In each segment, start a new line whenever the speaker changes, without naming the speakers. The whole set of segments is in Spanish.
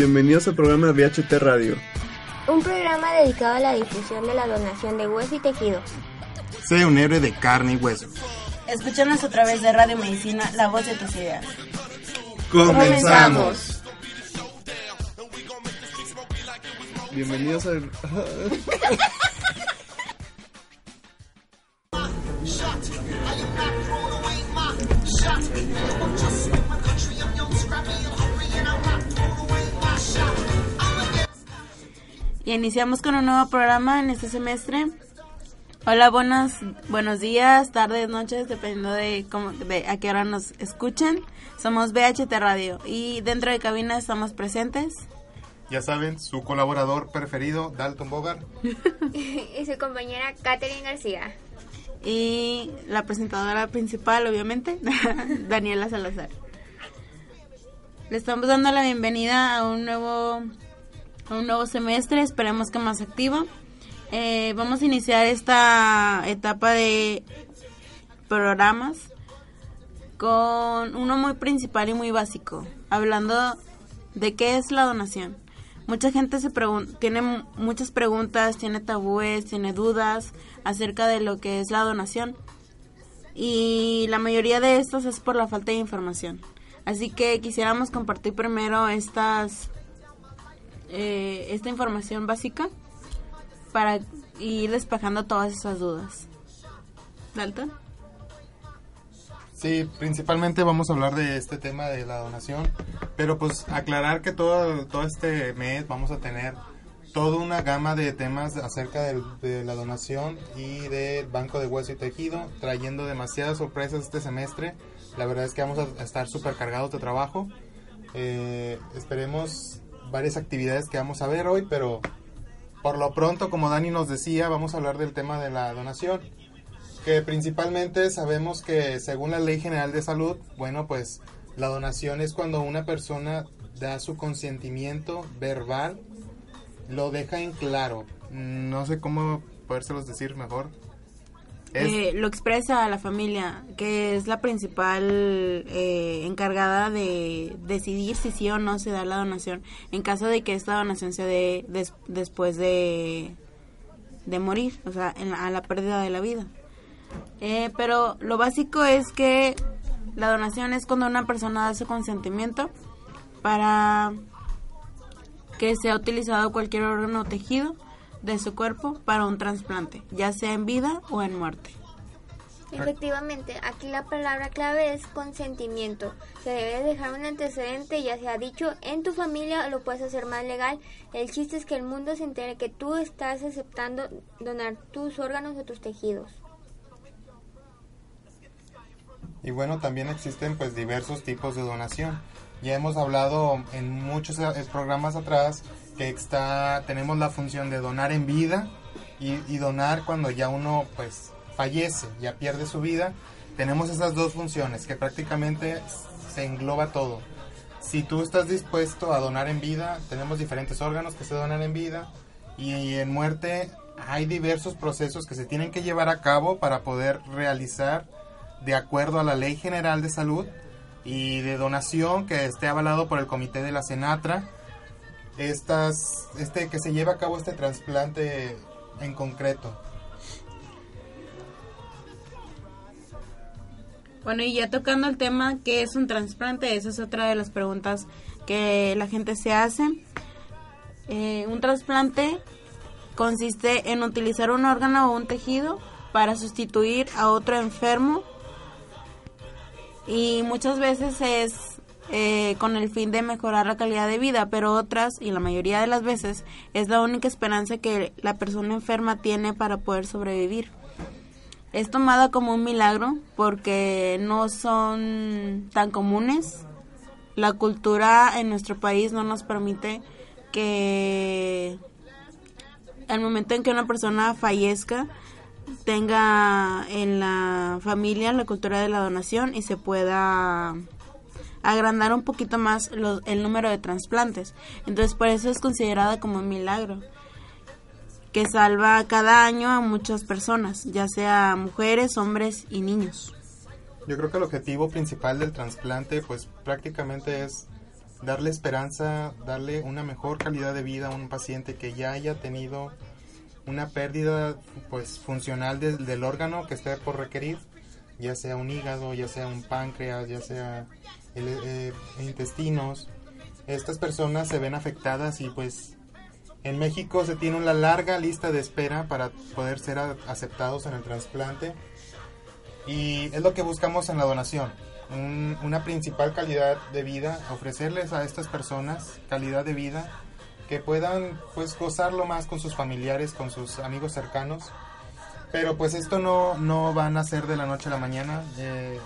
bienvenidos al programa VHT Radio.
Un programa dedicado a la difusión de la donación de hueso y tejido.
Sé un héroe de carne y hueso.
Escúchanos a través de Radio Medicina, la voz de tus ideas.
Comenzamos.
Bienvenidos al...
Y iniciamos con un nuevo programa en este semestre. Hola, buenos, buenos días, tardes, noches, dependiendo de, cómo, de a qué hora nos escuchen. Somos BHT Radio y dentro de cabina estamos presentes.
Ya saben, su colaborador preferido, Dalton Bogart.
y su compañera Katherine García.
Y la presentadora principal, obviamente, Daniela Salazar. Le estamos dando la bienvenida a un nuevo, un nuevo semestre, esperemos que más activo. Eh, vamos a iniciar esta etapa de programas con uno muy principal y muy básico, hablando de qué es la donación. Mucha gente se tiene muchas preguntas, tiene tabúes, tiene dudas acerca de lo que es la donación. Y la mayoría de estos es por la falta de información. Así que quisiéramos compartir primero estas eh, esta información básica para ir despejando todas esas dudas. Dalton.
Sí, principalmente vamos a hablar de este tema de la donación, pero pues aclarar que todo, todo este mes vamos a tener toda una gama de temas acerca de la donación y del banco de hueso y tejido, trayendo demasiadas sorpresas este semestre. La verdad es que vamos a estar súper cargados de trabajo. Eh, esperemos varias actividades que vamos a ver hoy, pero por lo pronto, como Dani nos decía, vamos a hablar del tema de la donación que principalmente sabemos que según la Ley General de Salud, bueno, pues la donación es cuando una persona da su consentimiento verbal, lo deja en claro. No sé cómo podérselos decir mejor.
Eh, lo expresa a la familia, que es la principal eh, encargada de decidir si sí o no se da la donación, en caso de que esta donación se dé después de, de morir, o sea, en a la pérdida de la vida. Eh, pero lo básico es que la donación es cuando una persona da su consentimiento para que sea utilizado cualquier órgano o tejido de su cuerpo para un trasplante, ya sea en vida o en muerte.
Efectivamente, aquí la palabra clave es consentimiento. Se debe dejar un antecedente, ya sea dicho en tu familia o lo puedes hacer más legal. El chiste es que el mundo se entere que tú estás aceptando donar tus órganos o tus tejidos.
Y bueno, también existen pues diversos tipos de donación. Ya hemos hablado en muchos programas atrás que está, tenemos la función de donar en vida y, y donar cuando ya uno pues fallece, ya pierde su vida. Tenemos esas dos funciones que prácticamente se engloba todo. Si tú estás dispuesto a donar en vida, tenemos diferentes órganos que se donan en vida y en muerte hay diversos procesos que se tienen que llevar a cabo para poder realizar de acuerdo a la Ley General de Salud y de donación que esté avalado por el Comité de la Senatra. Estas, este, que se lleve a cabo este trasplante en concreto.
Bueno, y ya tocando el tema, ¿qué es un trasplante? Esa es otra de las preguntas que la gente se hace. Eh, un trasplante consiste en utilizar un órgano o un tejido para sustituir a otro enfermo y muchas veces es eh, con el fin de mejorar la calidad de vida, pero otras, y la mayoría de las veces, es la única esperanza que la persona enferma tiene para poder sobrevivir. Es tomada como un milagro porque no son tan comunes. La cultura en nuestro país no nos permite que al momento en que una persona fallezca, tenga en la familia la cultura de la donación y se pueda agrandar un poquito más el número de trasplantes. Entonces por eso es considerada como un milagro que salva cada año a muchas personas, ya sea mujeres, hombres y niños.
Yo creo que el objetivo principal del trasplante pues prácticamente es darle esperanza, darle una mejor calidad de vida a un paciente que ya haya tenido una pérdida pues funcional del, del órgano que esté por requerir, ya sea un hígado, ya sea un páncreas, ya sea eh, intestinos. Estas personas se ven afectadas y pues en México se tiene una larga lista de espera para poder ser aceptados en el trasplante y es lo que buscamos en la donación. Un- una principal calidad de vida, ofrecerles a estas personas calidad de vida que puedan pues gozarlo más con sus familiares, con sus amigos cercanos. Pero pues esto no, no van a ser de la noche a la mañana. eh,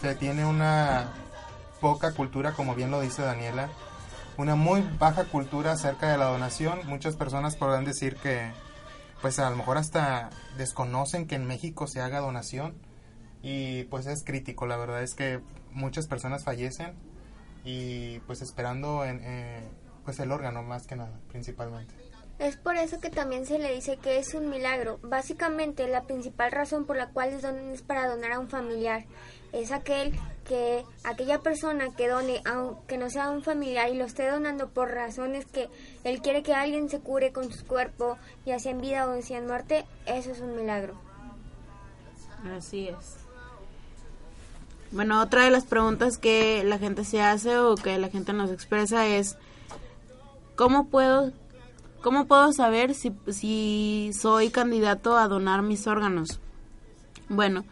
se tiene una poca cultura, como bien lo dice Daniela, una muy baja cultura acerca de la donación. Muchas personas podrán decir que pues a lo mejor hasta desconocen que en México se haga donación y pues es crítico, la verdad es que muchas personas fallecen y pues esperando en eh, pues el órgano más que nada, principalmente.
Es por eso que también se le dice que es un milagro. Básicamente, la principal razón por la cual les donan es para donar a un familiar. Es aquel que aquella persona que done, aunque no sea un familiar y lo esté donando por razones que él quiere que alguien se cure con su cuerpo, ya sea en vida o sea en muerte, eso es un milagro.
Así es. Bueno, otra de las preguntas que la gente se hace o que la gente nos expresa es ¿cómo puedo cómo puedo saber si, si soy candidato a donar mis órganos? Bueno,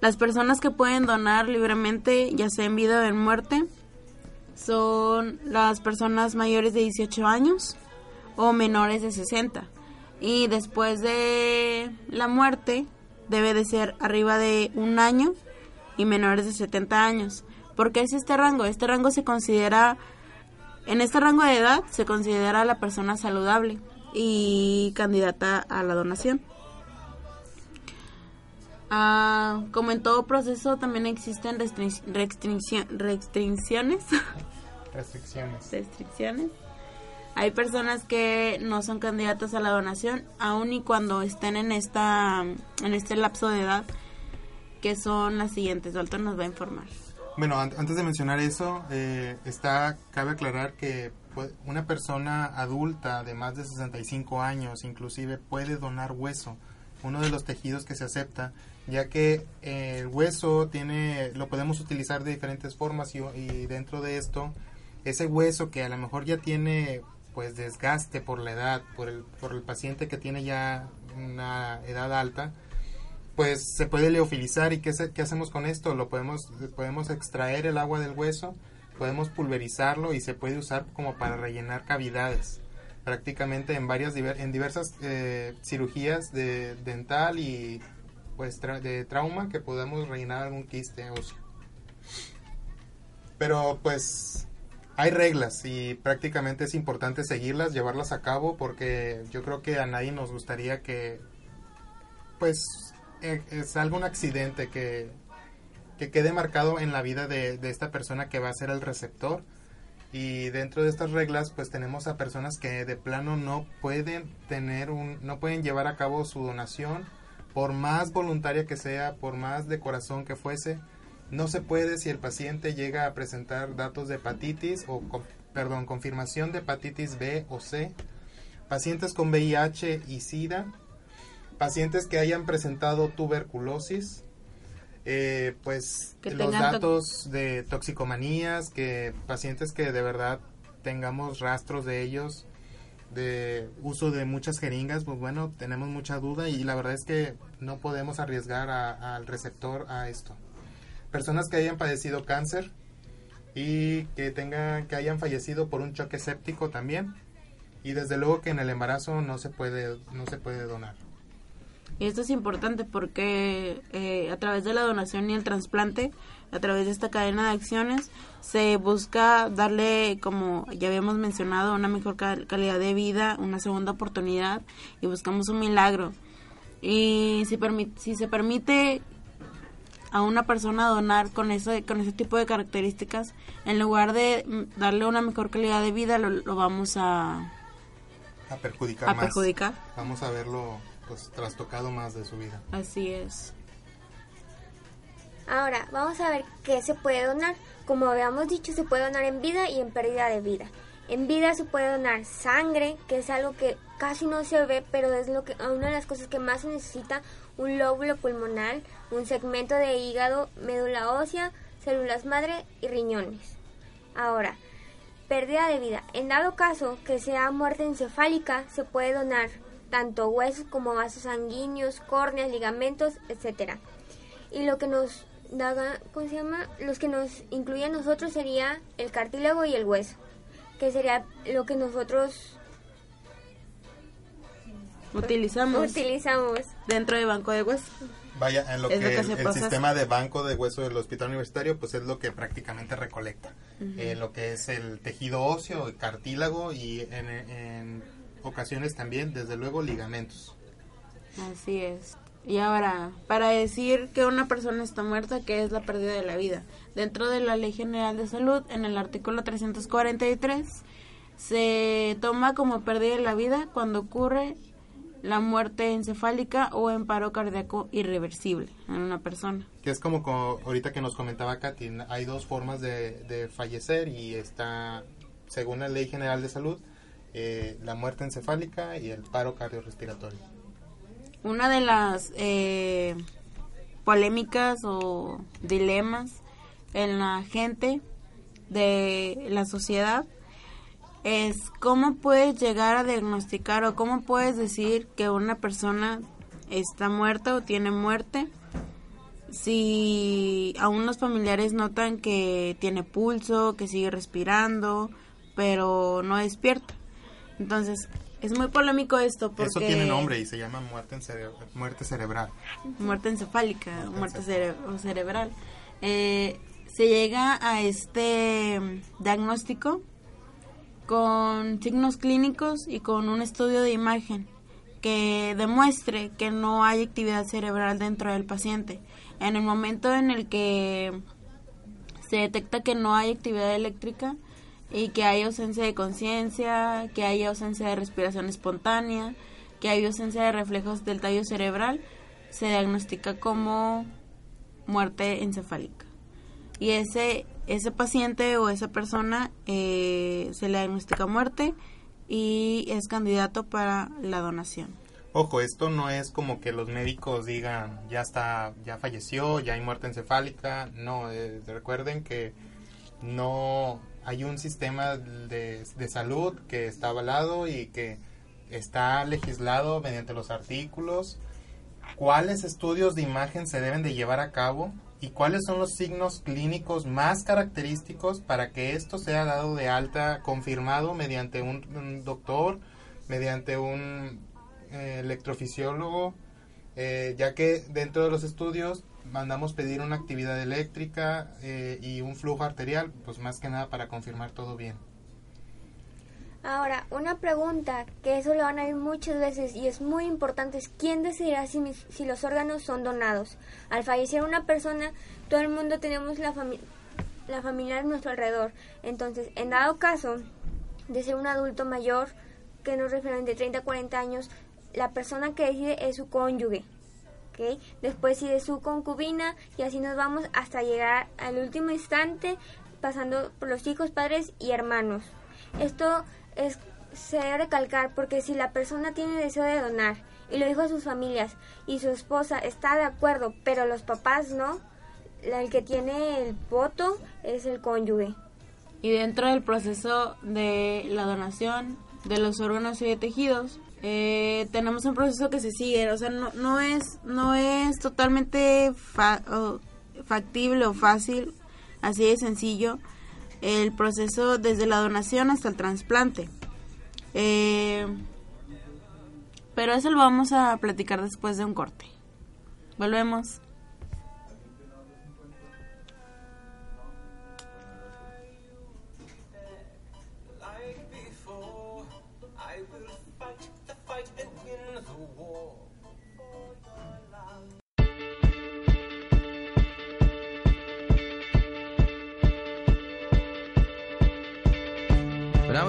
las personas que pueden donar libremente, ya sea en vida o en muerte, son las personas mayores de 18 años o menores de 60. Y después de la muerte debe de ser arriba de un año y menores de 70 años. ¿Por qué es este rango? Este rango se considera, en este rango de edad se considera la persona saludable y candidata a la donación. Ah, como en todo proceso también existen restric- restriccio- restricciones.
Restricciones.
restricciones. Hay personas que no son candidatas a la donación, aun y cuando estén en esta en este lapso de edad, que son las siguientes. Dalton nos va a informar.
Bueno, an- antes de mencionar eso, eh, está cabe aclarar que una persona adulta de más de 65 años inclusive puede donar hueso, uno de los tejidos que se acepta, ya que eh, el hueso tiene lo podemos utilizar de diferentes formas y, dentro de esto ese hueso que a lo mejor ya tiene pues desgaste por la edad, por el, por el paciente que tiene ya una edad alta, pues se puede leofilizar y ¿qué, se- qué hacemos con esto? Lo podemos, podemos extraer el agua del hueso, podemos pulverizarlo y se puede usar como para rellenar cavidades prácticamente en varias en diversas eh, cirugías de dental y pues tra- de trauma que podamos rellenar algún quiste óseo. Pero pues hay reglas y prácticamente es importante seguirlas, llevarlas a cabo porque yo creo que a nadie nos gustaría que pues eh, salga un accidente que, que quede marcado en la vida de, de esta persona que va a ser el receptor y dentro de estas reglas pues tenemos a personas que de plano no pueden tener un no pueden llevar a cabo su donación por más voluntaria que sea por más de corazón que fuese no se puede si el paciente llega a presentar datos de hepatitis o con- perdón confirmación de hepatitis B o C. Pacientes con VIH y SIDA. Pacientes que hayan presentado tuberculosis. Eh, pues
Que
los datos de toxicomanías, que pacientes que de verdad tengamos rastros de ellos, de uso de muchas jeringas, pues bueno, tenemos mucha duda y la verdad es que no podemos arriesgar al receptor a esto. Personas que hayan padecido cáncer y que tengan que hayan fallecido por un choque séptico también y desde luego que en el embarazo no se puede no se puede donar.
Y esto es importante porque eh, a través de la donación y el trasplante, a través de esta cadena de acciones, se busca darle, como ya habíamos mencionado, una mejor cal- calidad de vida, una segunda oportunidad y buscamos un milagro. Y si, si se permite a una persona donar con ese, con ese tipo de características, en lugar de mm, darle una mejor calidad de vida, lo, lo vamos a,
A perjudicar
a
más.
perjudicar.
Vamos a verlo pues trastocado más de su vida.
Así es.
Ahora, vamos a ver qué se puede donar. Como habíamos dicho, se puede donar en vida y en pérdida de vida. En vida se puede donar sangre, que es algo que casi no se ve, pero es lo que una de las cosas que más se necesita, un lóbulo pulmonar, un segmento de hígado, médula ósea, células madre y riñones. Ahora, pérdida de vida. En dado caso que sea muerte encefálica, se puede donar tanto huesos como vasos sanguíneos, córneas, ligamentos, etcétera. Y lo que nos da, ¿cómo se llama? Los que nos incluye a nosotros sería el cartílago y el hueso que sería lo que nosotros
utilizamos,
utilizamos.
dentro del banco de hueso.
Vaya, en lo que, el, sistema de banco de hueso del hospital universitario, pues es lo que prácticamente recolecta. Eh, lo que es el tejido óseo, el cartílago y en, en ocasiones también, desde luego, ligamentos.
Así es. Y ahora, para decir que una persona está muerta, ¿qué es la pérdida de la vida? Dentro de la Ley General de Salud, en el artículo 343, se toma como pérdida de la vida cuando ocurre la muerte encefálica o en paro cardíaco irreversible en una persona.
Que es como, ahorita que nos comentaba Katy, hay dos formas de, fallecer y está, según la Ley General de Salud, eh, la muerte encefálica y el paro cardiorrespiratorio
una de las eh, polémicas o dilemas en la gente de la sociedad es cómo puedes llegar a diagnosticar o cómo puedes decir que una persona está muerta o tiene muerte si aún los familiares notan que tiene pulso, que sigue respirando, pero no despierta. Entonces, es muy polémico esto porque...
Eso tiene nombre y se llama muerte, muerte cerebral.
Muerte encefálica, muerte, cerebral. Eh, se llega a este diagnóstico con signos clínicos y con un estudio de imagen que demuestre que no hay actividad cerebral dentro del paciente. En el momento en el que se detecta que no hay actividad eléctrica, y que hay ausencia de conciencia, que hay ausencia de respiración espontánea, que hay ausencia de reflejos del tallo cerebral, se diagnostica como muerte encefálica. Y ese, ese paciente o esa persona eh, se le diagnostica muerte y es candidato para la donación.
Ojo, esto no es como que los médicos digan ya está, ya falleció, ya hay muerte encefálica. No, eh, recuerden que no hay un sistema de, salud que está avalado y que está legislado mediante los artículos, cuáles estudios de imagen se deben de llevar a cabo y cuáles son los signos clínicos más característicos para que esto sea dado de alta, confirmado mediante un, doctor, mediante un eh, electrofisiólogo, eh, ya que dentro de los estudios mandamos pedir una actividad eléctrica eh, y un flujo arterial, pues más que nada para confirmar todo bien.
Ahora, una pregunta que eso lo van a ver muchas veces y es muy importante es quién decidirá si, si los órganos son donados. Al fallecer una persona, todo el mundo tenemos la, la familia a nuestro alrededor. Entonces, en dado caso de ser un adulto mayor, que nos refieren de 30 a 40 años, la persona que decide es su cónyuge. Después sigue su concubina y así nos vamos hasta llegar al último instante pasando por los hijos, padres y hermanos. Esto es se debe recalcar porque si la persona tiene deseo de donar y lo dijo a sus familias y su esposa está de acuerdo, pero los papás no, el que tiene el voto es el cónyuge.
Y dentro del proceso de la donación de los órganos y de tejidos, eh, tenemos un proceso que se sigue, o sea, no, no es no es totalmente factible o fácil, así de sencillo, el proceso desde la donación hasta el trasplante. Eh, pero eso lo vamos a platicar después de un corte. Volvemos.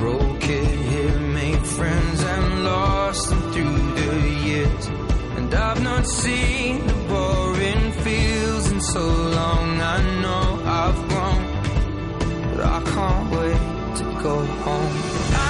broke it here, made friends and lost them through the years. And I've not seen the boring fields in so long. I know I've grown, but I can't wait to go home. I'm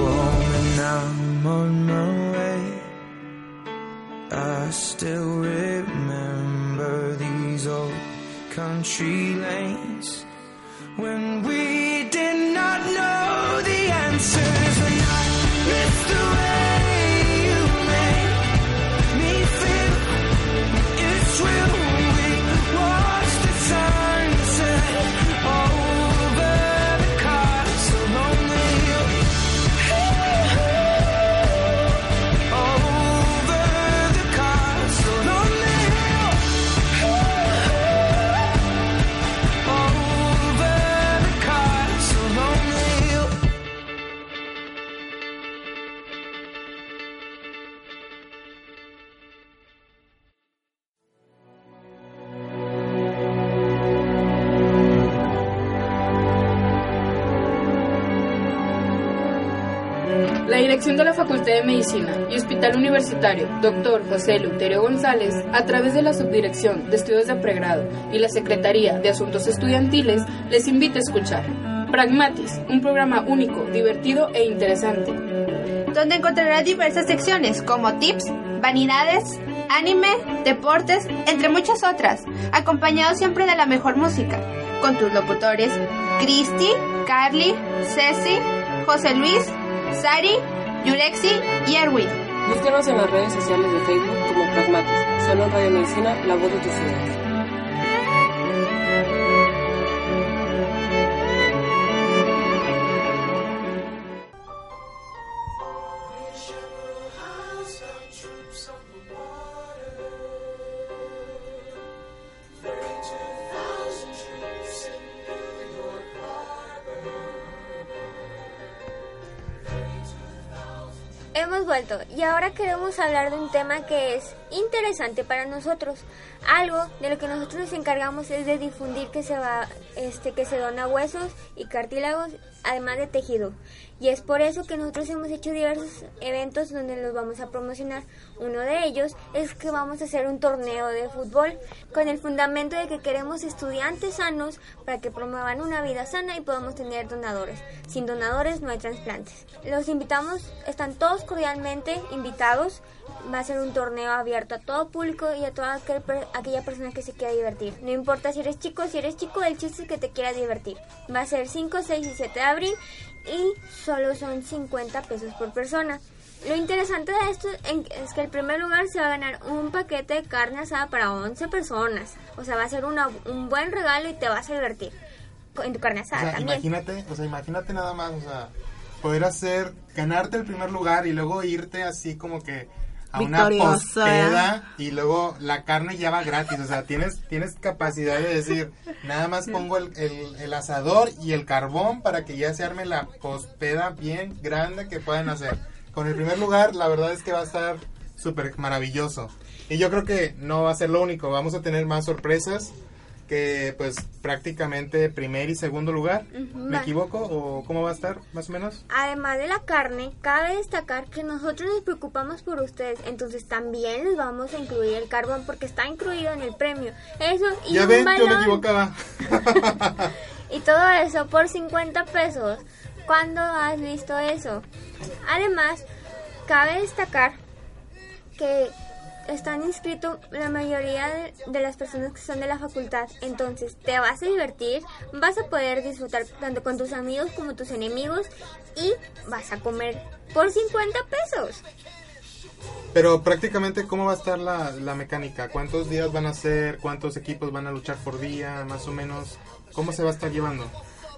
still remember these old country lanes when we
La dirección de la Facultad de Medicina y Hospital Universitario, Dr. José Luterio González, a través de la Subdirección de Estudios de Pregrado y la Secretaría de Asuntos Estudiantiles, les invita a escuchar Pragmatis, un programa único, divertido e interesante.
donde encontrarás diversas secciones como tips, vanidades, anime, deportes, entre muchas otras, acompañado siempre de la mejor música, con tus locutores Cristi, Carly, Ceci, José Luis, Sari, Yurexi y Erwin.
Búscanos en las redes sociales de Facebook como Pragmatis. Solo en Radio Medicina, la voz de tus ideas.
Y ahora queremos hablar de un tema que es interesante para nosotros. Algo de lo que nosotros nos encargamos es de difundir que se va, este, que se dona huesos y cartílagos, además de tejido. Y es por eso que nosotros hemos hecho diversos eventos donde los vamos a promocionar. Uno de ellos es que vamos a hacer un torneo de fútbol con el fundamento de que queremos estudiantes sanos para que promuevan una vida sana y podamos tener donadores. Sin donadores no hay trasplantes. Los invitamos, están todos cordialmente invitados. Va a ser un torneo abierto a todo público y a toda aquel aquella persona que se quiera divertir. No importa si eres chico, si eres chico, el chiste es que te quieras divertir. Va a ser 5, 6 y 7 de abril y solo son 50 pesos por persona. Lo interesante de esto es que el primer lugar se va a ganar un paquete de carne asada para 11 personas. O sea, va a ser una- un buen regalo y te vas a divertir en tu carne
O
asada
sea,
también.
imagínate, o sea, imagínate nada más, o sea, poder hacer, ganarte el primer lugar y luego irte así como que a una
Victoriosa.
pospeda y luego la carne ya va gratis, o sea, tienes, tienes capacidad de decir, nada más pongo el, el, el asador y el carbón para que ya se arme la pospeda bien grande que puedan hacer. Con el primer lugar, la verdad es que va a estar súper maravilloso. Y yo creo que no va a ser lo único, vamos a tener más sorpresas que pues prácticamente primer y segundo lugar. ¿Me equivoco o cómo va a estar más o menos?
Además de la carne, cabe destacar que nosotros nos preocupamos por ustedes, entonces también les vamos a incluir el carbón porque está incluido en el premio. Eso y
ya
un
ven, yo me equivocaba.
Y todo eso por 50 pesos. ¿Cuándo has visto eso? Además, cabe destacar que están inscritos la mayoría de, de las personas que son de la facultad. Entonces, te vas a divertir, vas a poder disfrutar tanto con tus amigos como tus enemigos y vas a comer por 50 pesos.
Pero prácticamente, ¿cómo va a estar la, la mecánica? ¿Cuántos días van a ser? ¿Cuántos equipos van a luchar por día? Más o menos. ¿Cómo se va a estar llevando?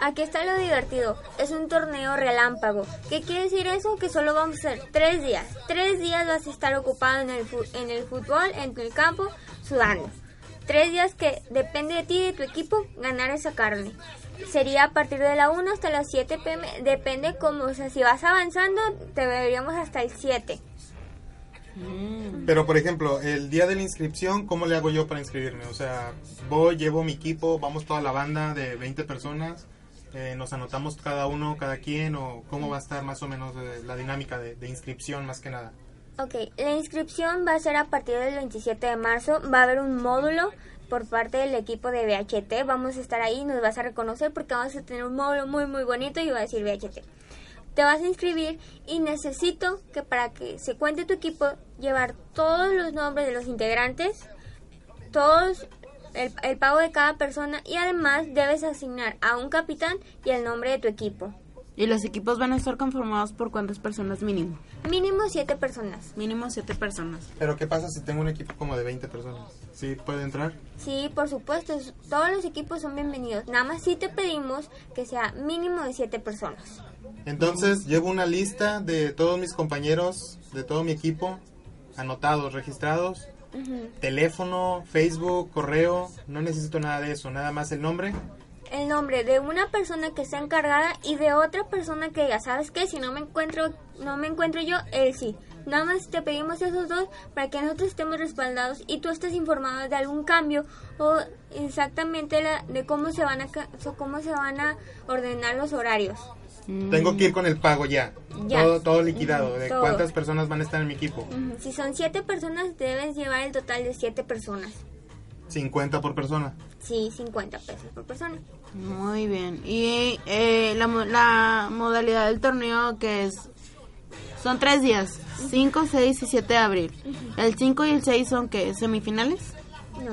Aquí está lo divertido. Es un torneo relámpago. ¿Qué quiere decir eso? Que solo vamos a hacer tres días. Tres días vas a estar ocupado en el, en el fútbol, en el campo, sudando. Tres días que depende de ti y de tu equipo ganar esa carne. Sería a partir de la 1 hasta las 7 pm. Depende cómo, o sea, si vas avanzando, te veríamos hasta el 7.
Pero, por ejemplo, el día de la inscripción, ¿cómo le hago yo para inscribirme? O sea, voy, llevo mi equipo, vamos toda la banda de 20 personas, eh, nos anotamos cada uno, cada quien, o cómo va a estar más o menos eh, la dinámica de, inscripción más que nada.
Ok, la inscripción va a ser a partir del 27 de marzo. Va a haber un módulo por parte del equipo de VHT. Vamos a estar ahí, nos vas a reconocer porque vamos a tener un módulo muy muy bonito y va a decir VHT. Te vas a inscribir y necesito que para que se cuente tu equipo llevar todos los nombres de los integrantes, todos el, el pago de cada persona y además debes asignar a un capitán y el nombre de tu equipo.
Y los equipos van a estar conformados por cuántas personas mínimo.
Mínimo siete personas.
Mínimo siete personas.
Pero, ¿qué pasa si tengo un equipo como de 20 personas? ¿Sí puede entrar?
Sí, por supuesto, es- todos los equipos son bienvenidos. Nada más sí te pedimos que sea mínimo de siete personas.
Entonces, llevo una lista de todos mis compañeros, de todo mi equipo, anotados, registrados, teléfono, Facebook, correo, no necesito nada de eso, nada más el nombre.
El nombre de una persona que sea encargada y de otra persona que diga, ¿sabes qué? Si no me encuentro, no me encuentro yo, él sí. Nada más te pedimos esos dos para que nosotros estemos respaldados y tú estés informado de algún cambio o exactamente la, de cómo se van a cómo se van a ordenar los horarios.
Tengo que ir con el pago ya,
Ya.
Todo, todo liquidado, de
todo.
cuántas personas van a estar en mi equipo.
Si son siete personas, debes llevar el total de siete personas.
50 por persona.
Sí, 50 pesos por persona.
Muy bien. Y eh, la, mo- la modalidad del torneo que es... Son tres días. 5, 6 y 7 de abril. El 5 y el 6 son que semifinales.
No.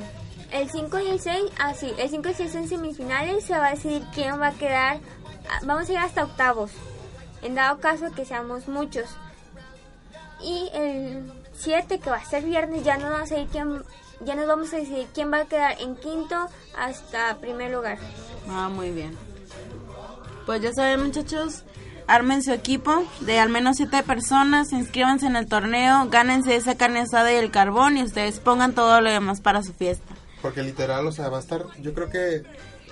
El 5 y el 6, ah, sí, el 5 y el 6 son semifinales, se va a decidir quién va a quedar. Ah, Vamos a ir hasta octavos, en dado caso que seamos muchos. Y el 7, que va a ser viernes, ya nos vamos a ir quién, ya nos vamos a decidir quién va a quedar en quinto hasta primer lugar.
Ah, muy bien. Pues ya saben, muchachos, armen su equipo de al menos siete personas, inscríbanse en el torneo, gánense esa carne asada y el carbón y ustedes pongan todo lo demás para su fiesta.
Porque literal, o sea, va a estar, yo creo que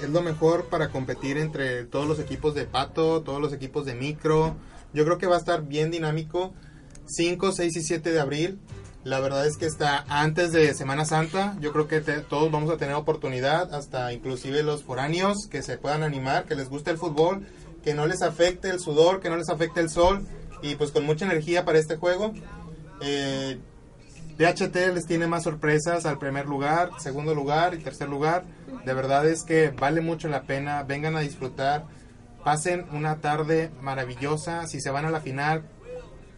es lo mejor para competir entre todos los equipos de pato, todos los equipos de micro. Yo creo que va a estar bien dinámico. 5, 6 y 7 de abril. La verdad es que está antes de Semana Santa. Yo creo que todos vamos a tener oportunidad, hasta inclusive los foráneos, que se puedan animar, que les guste el fútbol, que no les afecte el sudor, que no les afecte el sol. Y pues con mucha energía para este juego. Eh, DHT les tiene más sorpresas al primer lugar, segundo lugar y tercer lugar. De verdad es que vale mucho la pena. Vengan a disfrutar. Pasen una tarde maravillosa. Si se van a la final,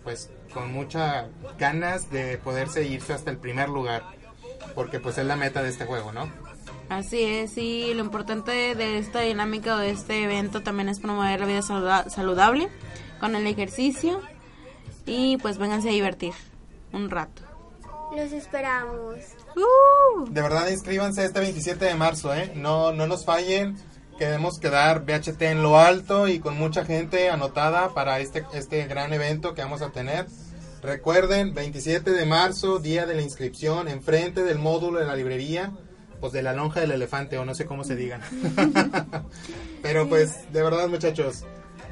pues con muchas ganas de poderse irse hasta el primer lugar. Porque pues es la meta de este juego, ¿no?
Así es, y lo importante de esta dinámica o de este evento también es promover la vida saluda- saludable con el ejercicio y pues vénganse a divertir un rato.
Los esperamos.
¡Uh!
De verdad inscríbanse este 27 de marzo, ¿eh? No, no nos fallen. Queremos quedar BHT en lo alto y con mucha gente anotada para este, este gran evento que vamos a tener. Recuerden, 27 de marzo, día de la inscripción, enfrente del módulo de la librería, pues de la lonja del elefante, o no sé cómo se digan. Pero pues, de verdad muchachos,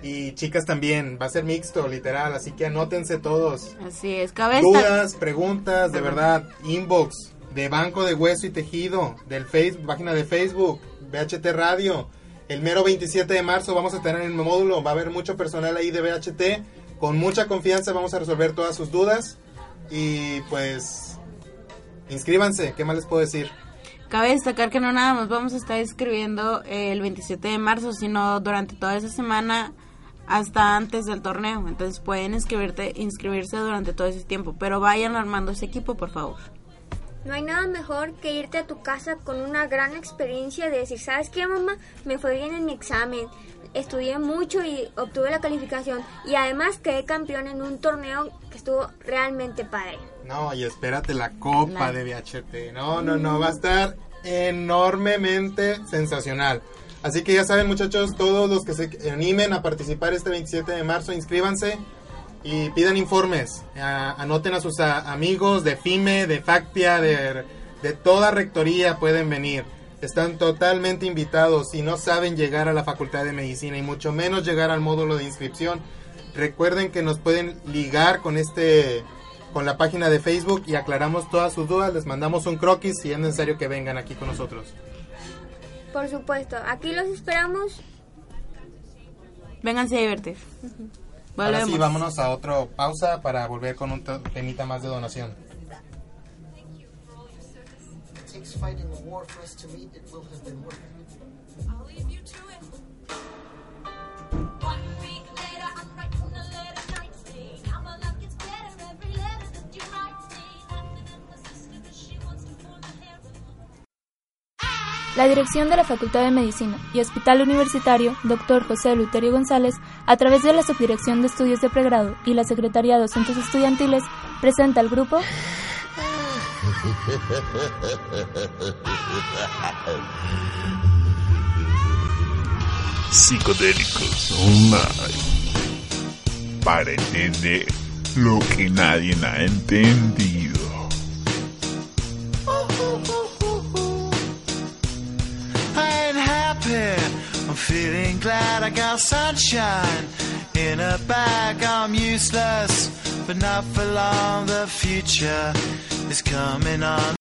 y chicas también, va a ser mixto, literal, así que anótense todos.
Así es, cabe destacar-
Dudas, preguntas, de verdad, inbox de Banco de Hueso y Tejido, del Facebook, página de Facebook, BHT Radio. El mero 27 de marzo vamos a tener el módulo, va a haber mucho personal ahí de BHT. Con mucha confianza vamos a resolver todas sus dudas. Y pues, inscríbanse, ¿qué más les puedo decir?
Cabe destacar que no nada más vamos a estar escribiendo el 27 de marzo, sino durante toda esa semana hasta antes del torneo. Entonces pueden inscribirte, inscribirse durante todo ese tiempo, pero vayan armando ese equipo, por favor.
No hay nada mejor que irte a tu casa con una gran experiencia de decir, ¿sabes qué, mamá? Me fue bien en mi examen. Estudié mucho y obtuve la calificación. Y además quedé campeón en un torneo que estuvo realmente padre.
No, y espérate la copa
La-
de VHT. No, no, no, va a estar enormemente sensacional. Así que ya saben, muchachos, todos los que se animen a participar este 27 de marzo, inscríbanse y pidan informes. Anoten a sus amigos de FIME, de FACPIA, de, de toda rectoría pueden venir. Están totalmente invitados. Si no saben llegar a la Facultad de Medicina y mucho menos llegar al módulo de inscripción, recuerden que nos pueden ligar con este con la página de Facebook y aclaramos todas sus dudas. Les mandamos un croquis si es necesario que vengan aquí con nosotros.
Por supuesto, aquí los esperamos.
Vénganse a divertir.
Ahora sí, vámonos a otra pausa para volver con un te- temita más de donación.
takes fighting a war for us to
La dirección de la Facultad de Medicina y Hospital Universitario, Dr. José Luterio González, a través de la Subdirección de Estudios de Pregrado y la Secretaría de Asuntos Estudiantiles, presenta al grupo
Psicodélicos online. Para entender lo que nadie ha entendido.
I got sunshine in a bag. I'm useless, but not for long. The future is coming on.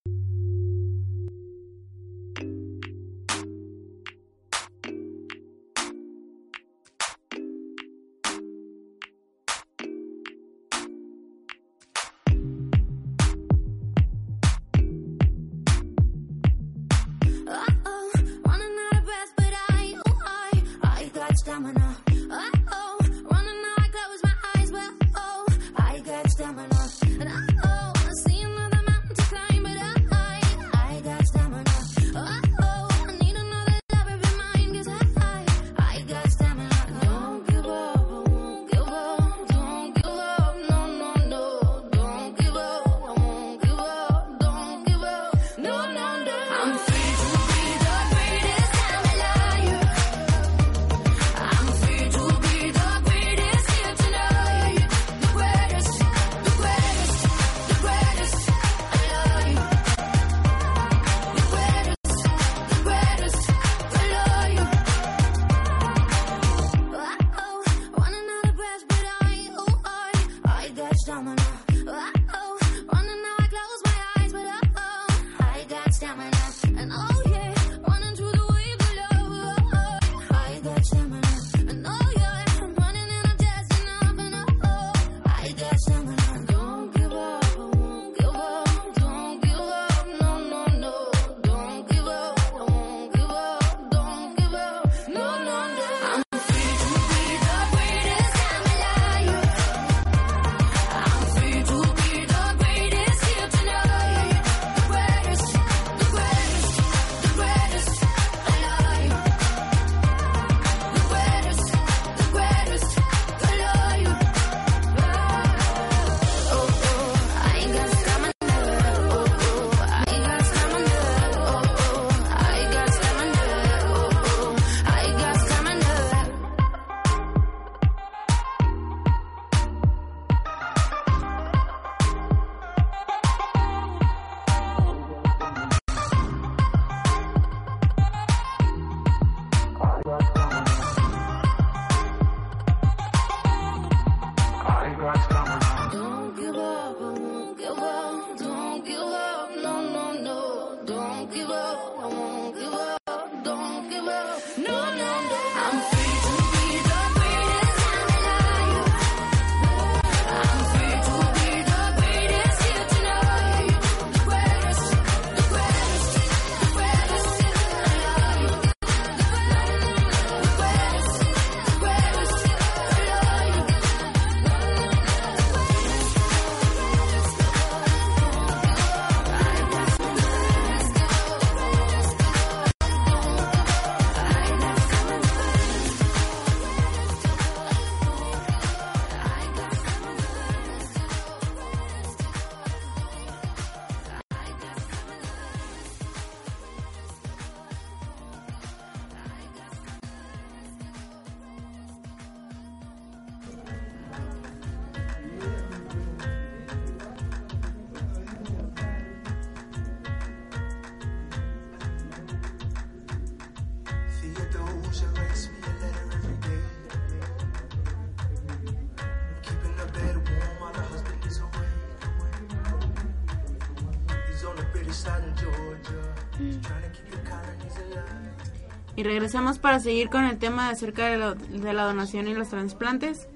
Y regresamos para seguir con el tema de acerca de de la donación y los trasplantes.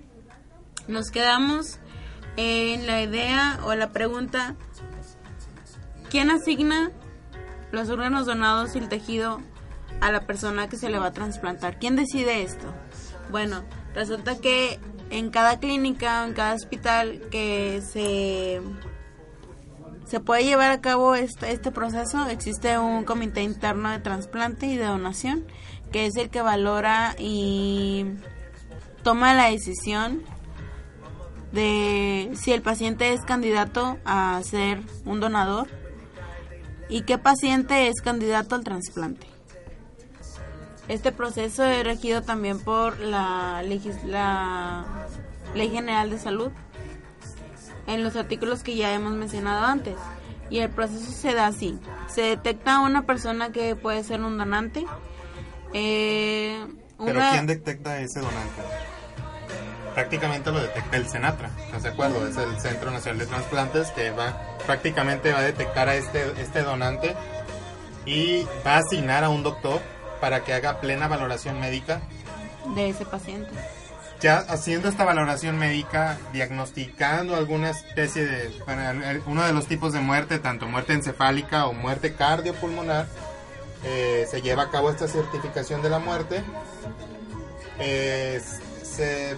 Nos quedamos en la idea o la pregunta, ¿quién asigna los órganos donados y el tejido a la persona que se le va a trasplantar? ¿Quién decide esto? Bueno, resulta que en cada clínica, en cada hospital que se se puede llevar a cabo este, este proceso, existe un comité interno de trasplante y de donación, que es el que valora y toma la decisión de si el paciente es candidato a ser un donador y qué paciente es candidato al trasplante. Este proceso es regido también por la, Ley General de Salud en los artículos que ya hemos mencionado antes. Y el proceso se da así. Se detecta una persona que puede ser un donante. eh,
Pero ¿quién detecta ese donante? Prácticamente lo detecta el Senatra, ¿estás de acuerdo? Es el Centro Nacional de Transplantes que va prácticamente va a detectar a este, este donante y va a asignar a un doctor para que haga plena valoración médica
de ese paciente.
Ya haciendo esta valoración médica, diagnosticando alguna especie de, el- uno de los tipos de muerte, tanto muerte encefálica o muerte cardiopulmonar, eh, se lleva a cabo esta certificación de la muerte, se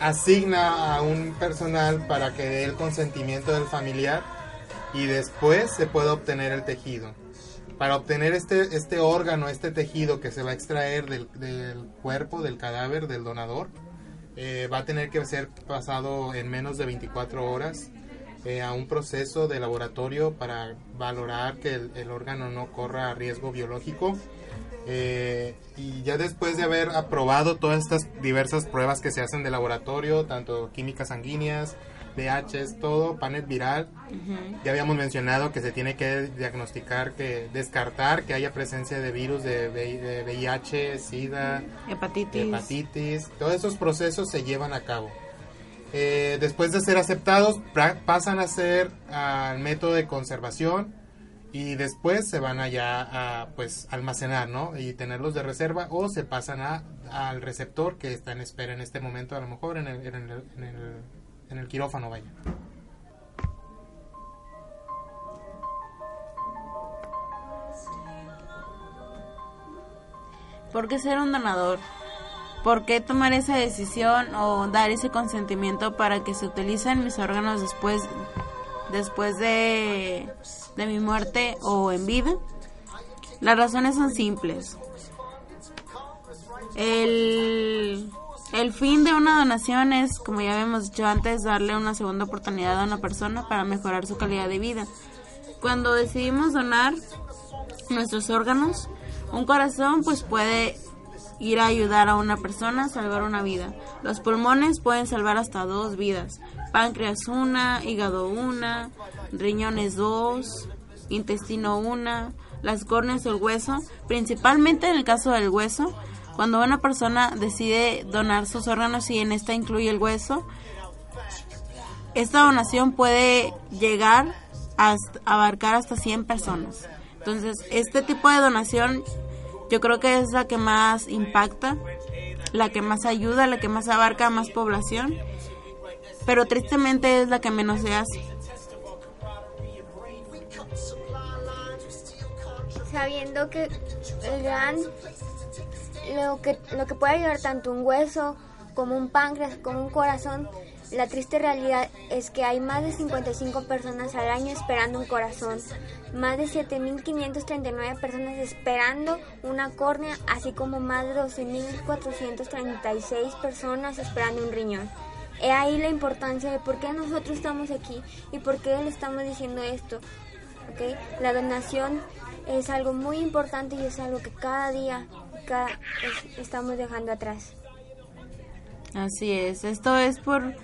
asigna a un personal para que dé el consentimiento del familiar y después se puede obtener el tejido. Para obtener este, este órgano, este tejido que se va a extraer del, del cuerpo, del cadáver del donador, eh, va a tener que ser pasado en menos de 24 horas eh, a un proceso de laboratorio para valorar que el, órgano no corra riesgo biológico. Eh, y ya después de haber aprobado todas estas diversas pruebas que se hacen de laboratorio, tanto químicas sanguíneas, pHs, todo, panel viral, ya habíamos mencionado que se tiene que diagnosticar, que descartar que haya presencia de virus de, de VIH, SIDA,
Hepatitis.
hepatitis. Todos esos procesos se llevan a cabo. Eh, después de ser aceptados, pasan a ser al método de conservación y después se van allá a pues almacenar, ¿no? Y tenerlos de reserva o se pasan a, al receptor que está en espera en este momento, a lo mejor en el, en el, en el, en el quirófano, vaya.
¿Por qué ser un donador? ¿Por qué tomar esa decisión o dar ese consentimiento para que se utilicen mis órganos después, después de, de mi muerte o en vida? Las razones son simples. El, el fin de una donación es, como ya habíamos dicho antes, darle una segunda oportunidad a una persona para mejorar su calidad de vida. Cuando decidimos donar nuestros órganos, un corazón pues puede ir a ayudar a una persona a salvar una vida. Los pulmones pueden salvar hasta dos vidas. Páncreas una, hígado una, riñones dos, intestino una, las córneas el hueso. Principalmente en el caso del hueso, cuando una persona decide donar sus órganos y en esta incluye el hueso, esta donación puede llegar a abarcar hasta 100 personas. Entonces, este tipo de donación yo creo que es la que más impacta, la que más ayuda, la que más abarca a más población, pero tristemente es la que menos se hace.
Sabiendo que el gran lo que lo que puede ayudar tanto un hueso como un páncreas como un corazón la triste realidad es que hay más de 55 personas al año esperando un corazón, más de 7.539 personas esperando una córnea, así como más de 12.436 personas esperando un riñón. He ahí la importancia de por qué nosotros estamos aquí y por qué le estamos diciendo esto. ¿okay? La donación es algo muy importante y es algo que cada día estamos dejando atrás.
Así es, esto es por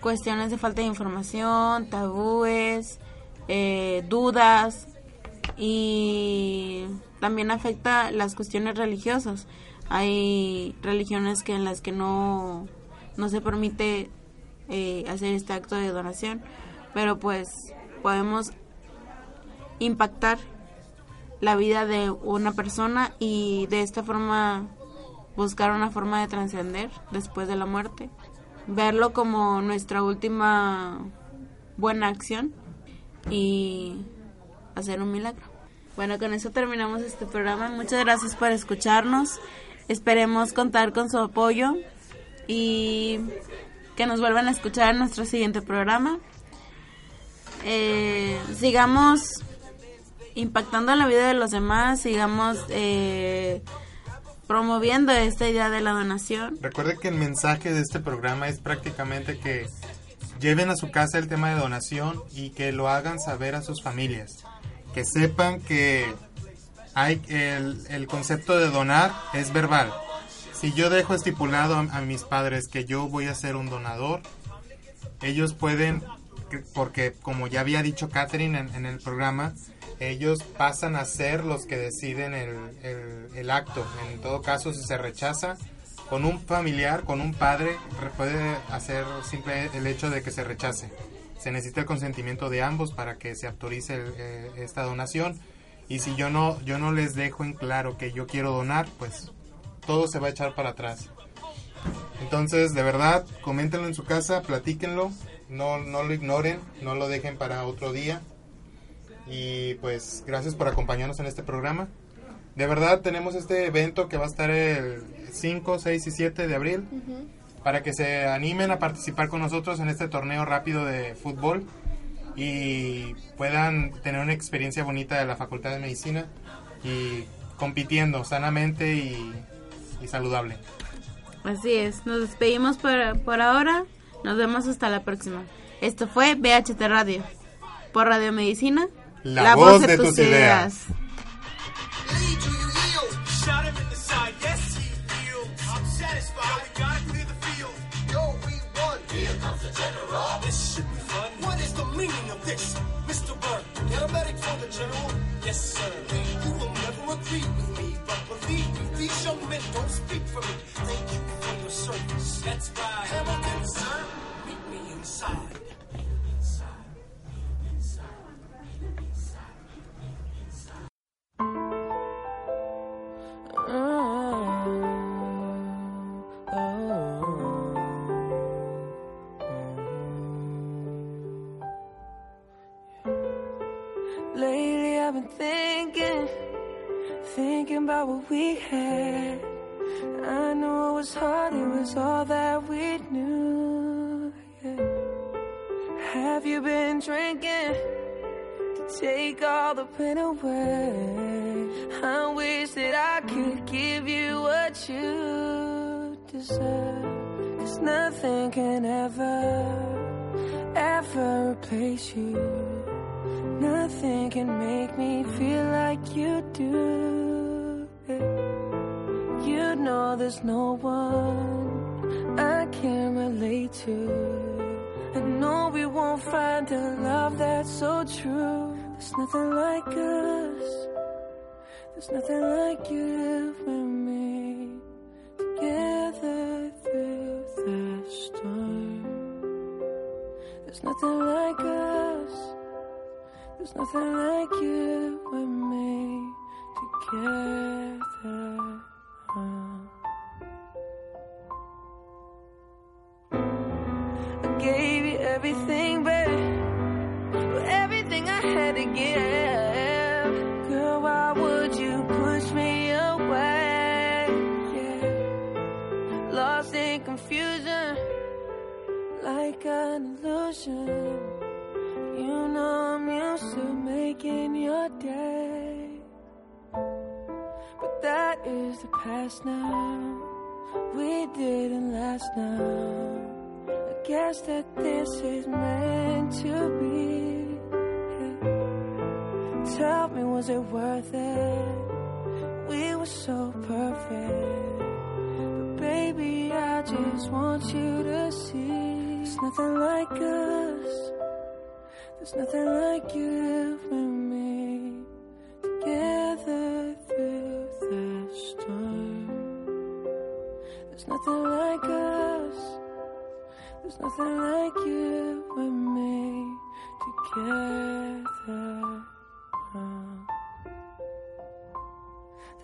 cuestiones de falta de información, tabúes, eh, dudas y también afecta las cuestiones religiosas. Hay religiones que en las que no, no se permite eh, hacer este acto de donación, pero pues podemos impactar la vida de una persona y de esta forma buscar una forma de trascender después de la muerte, verlo como nuestra última buena acción y hacer un milagro. Bueno, con eso terminamos este programa. Muchas gracias por escucharnos. Esperemos contar con su apoyo y que nos vuelvan a escuchar en nuestro siguiente programa. Eh, sigamos impactando en la vida de los demás, sigamos eh, promoviendo esta idea de la donación.
Recuerde que el mensaje de este programa es prácticamente que lleven a su casa el tema de donación y que lo hagan saber a sus familias. Que sepan que hay el, el concepto de donar es verbal. Si yo dejo estipulado a, mis padres que yo voy a ser un donador, ellos pueden, que- porque como ya había dicho Catherine en, en el programa, ellos pasan a ser los que deciden el, el- acto. En todo caso, si se rechaza, con un familiar, con un padre, re- puede hacer simple el hecho de que se rechace. Se necesita el consentimiento de ambos para que se autorice eh, esta donación. Y si yo no, yo no les dejo en claro que yo quiero donar, pues todo se va a echar para atrás. Entonces, de verdad, coméntenlo en su casa, platíquenlo, no, no lo ignoren, no lo dejen para otro día. Y pues, gracias por acompañarnos en este programa. De verdad, tenemos este evento que va a estar el 5, 6 y 7 de abril para que se animen a participar con nosotros en este torneo rápido de fútbol y puedan tener una experiencia bonita de la Facultad de Medicina y compitiendo sanamente y, y saludable.
Así es, nos despedimos por, por ahora, nos vemos hasta la próxima. Esto fue BHT Radio, por Radio Medicina,
La voz de tus ideas.
About what we had. I know it was hard, it was all that we knew. yeah. Have you been drinking to take all the pain away? I wish that I could give you what you deserve. Cause nothing can ever, ever replace you. Nothing can make me feel like you do. You know there's no one I can relate to. I know we won't find a love that's so true. There's nothing like us. There's nothing like you and me together through the storm. There's nothing like us. There's nothing like you and me together. I gave you everything, babe. Everything I had to give. Girl, why would you push me away? Lost in confusion, like an illusion. You know I'm used to making your day. That is the past now. We didn't last now. I guess that this is meant to be. Tell me, was it worth it? We were so perfect. But baby, I just want you to see. There's nothing like us. There's nothing like you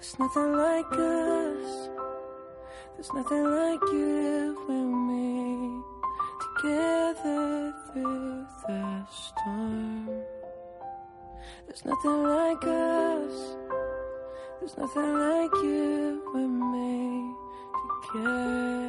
There's nothing like us. There's nothing like you and me together through the storm. There's nothing like us. There's nothing like you and me together.